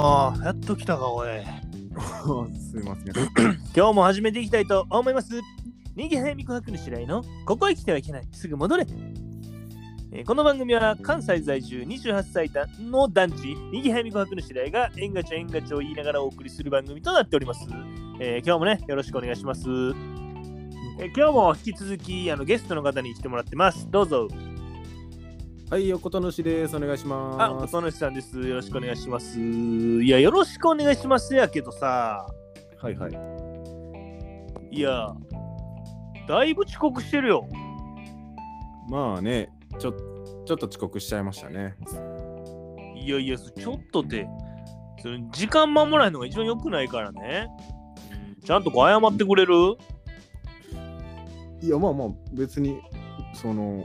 ああ、やっと来たか、おい。すいません。今日も始めていきたいと思います。人気早見琥珀の白井のここへ来てはいけない。すぐ戻れ。えーこの番組は関西在住28歳の団地、人気早見琥珀の白井が縁がちょ縁がちょを言いながらお送りする番組となっております。えー今日もね、よろしくお願いします。えー今日も引き続きあのゲストの方に来てもらってます。どうぞ。はい、横田主です。お願いしあ、ます。音主さんです。よろしくお願いします。いや、よろしくお願いしますやけどさ、はいはい。いや、だいぶ遅刻してるよ。まあね、ちょちょっと遅刻しちゃいましたね。いやいや、ちょっとって、それ時間守らないのが一番良くないからね。うんちゃんとこう謝ってくれる？いや、まあまあ、別に、その、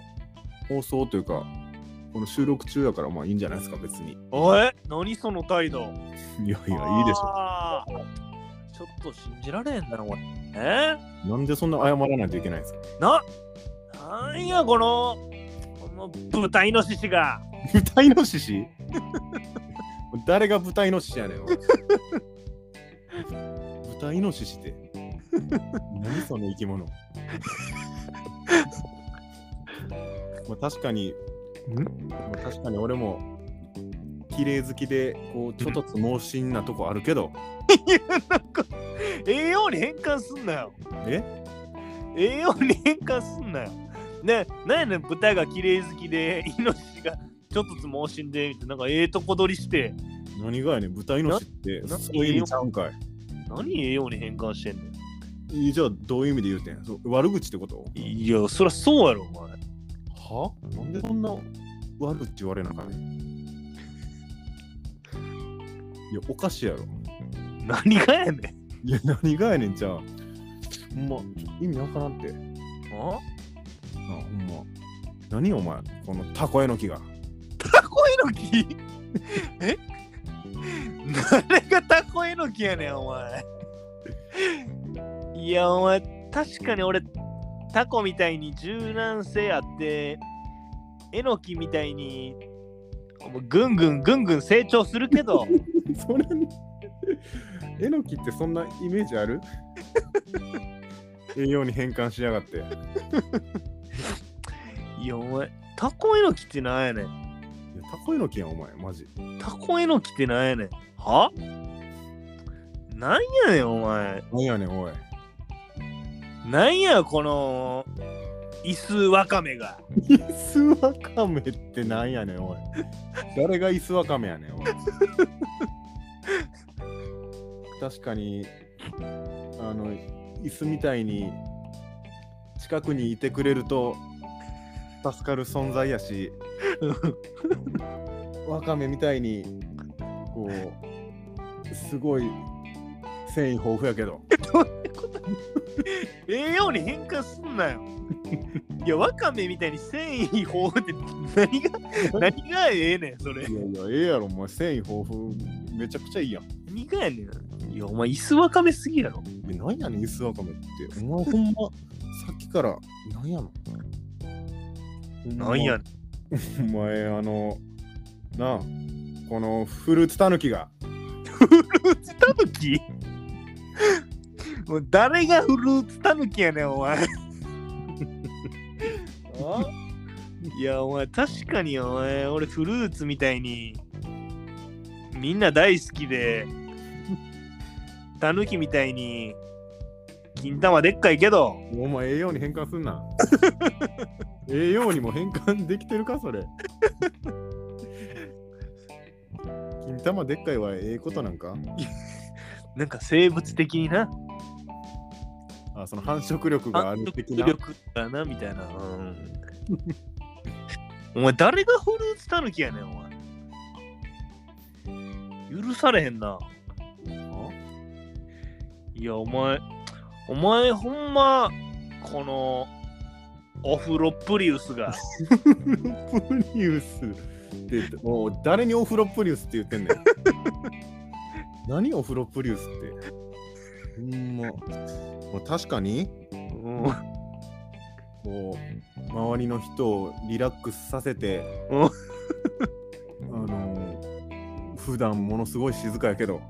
放送というか、この収録中だから、まあいいんじゃないですか、別に。おい何その態度？いやいや、いいでしょ。ちょっと信じられへんな、お前。え？なんでそんな謝らないといけないんですか？な、なんや、この、この豚イノシシが。豚イノシシ誰が豚イノシシやねん。豚イノシシって。何その生き物？まあ確かに、確かに俺も綺麗好きで、こう、ちょっとつ盲信なとこあるけど、栄養に変換すんなよ。え？栄養に変換すんなよ。ね、なんやねん、豚が綺麗好きで、イノシシがちょっとつ盲信で、ななんかええとこ取りして、何がやねん、豚イノシシって、なそういう意味ちゃうんかい。何栄養に変換してんのいいじゃあ、どういう意味で言うてん？悪口ってこと？いや、そりゃそうやろ、お前。は？なんでそんな悪口言われなあかんねんいや、おかしいやろ。何がやねん。いや、何がやねん、じゃあ。ほんま、意味わからんって。あ？あ、ほんま。何お前、このタコえのきが。タコえのき え？誰がタコえのきやねん、お前。いや、お前、確かに俺、タコみたいに柔軟性あって、えのきみたいに、ぐんぐんぐんぐん成長するけど、それ、えのきってそんなイメージある？栄養に変換しやがって。いや、お前、タコえのきってなんやねん。いやタコえのきやん、お前、マジ。タコえのきってなんやねん。は？なんやねん、お前。何やねん、おい。なんや、この、椅子わかめが。イスワカメってなんやねん、おい。誰がイスワカメやねん、おい。確かに、あの、椅子みたいに近くにいてくれると助かる存在やし、ワカメみたいに、こう、すごい繊維豊富やけど。栄養に変化すんなよ。いや、わかめみたいに繊維豊富って何が、何がええねん、それ。いやいや、ええやろ、お前、繊維豊富、めちゃくちゃいいやん。何がやねん。いや、お前、椅子わかめすぎやろ。え、なんやねん、イスワカメって。お前ほんま、さっきから、なんやの？なんやねん。お前、あの、なあ、このフルーツタヌキが、フルーツタヌキ？もう誰がフルーツタヌキやねん、お前。あ いや、お前、確かに、お前、俺、フルーツみたいに、みんな大好きで、タヌキみたいに、金玉でっかいけど、お前、栄養に変換すんな。栄養にも変換できてるか、それ。金玉でっかいはええことなんか？なんか生物的にな、あ、その繁殖力があ反る的な。復力だな、みたいな。うんお前、誰がフルーツタヌキやねん、お前。許されへんな。いや、お前、お前、ほんま、この、オフロプリウスが、プリウスって、もう誰にオフロプリウスって言ってんねん。何オフロプリウスって。ほんま。まあ、確かに、うんこう、周りの人をリラックスさせて、うんあの、普段ものすごい静かやけど。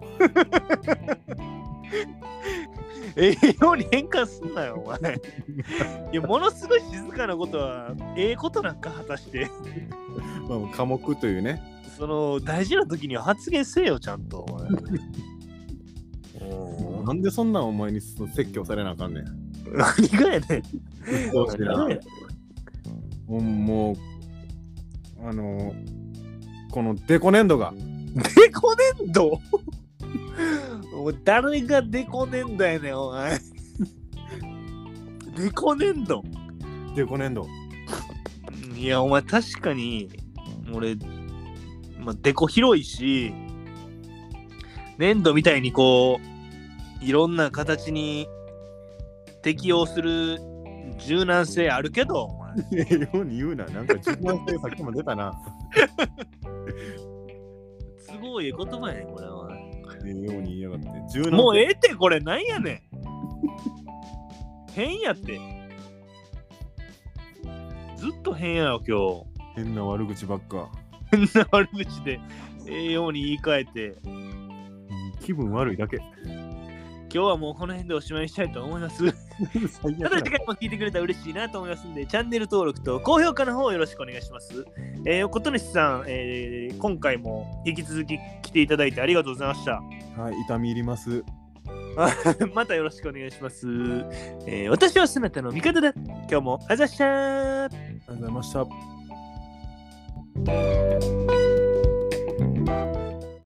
ええように変換すんなよ、お前。いや、ものすごい静かなことは、ええことなんか果たして。まあ、科目というね。その、大事な時には発言せえよ、ちゃんと。お前 なんでそんなんお前にそ説教されなあかんねん。何がやねん。鬱陶しいなもう、もうあのこのデコ粘土が。デコ粘土？お前誰がデコ粘土やねん、お前。デコ粘土？デコ粘土。いや、お前確かに、俺、まあ、デコ広いし、粘土みたいにこう、いろんな形に適応する柔軟性あるけど、お前ええように言うな。なんか自分性さっきも出たな。すごいええ言葉やねん、これは。ええように言いやがって。柔軟性もうええって、これなんやねん。変やって。ずっと変やよ、今変な悪口ばっか。日。変な悪口で、ええように言い換えて。うん気分悪いだけ。今日はもうこの辺でおしまいにしたいと思います。ただ次回も聞いてくれたら嬉しいなと思いますんで、チャンネル登録と高評価の方よろしくお願いします。えー、ことにしさん、えー今回も引き続き来ていただいてありがとうございました。はい、痛み入ります。またよろしくお願いします。えー私はそなたの味方だ。今日もあざっしゃーありがとうございました。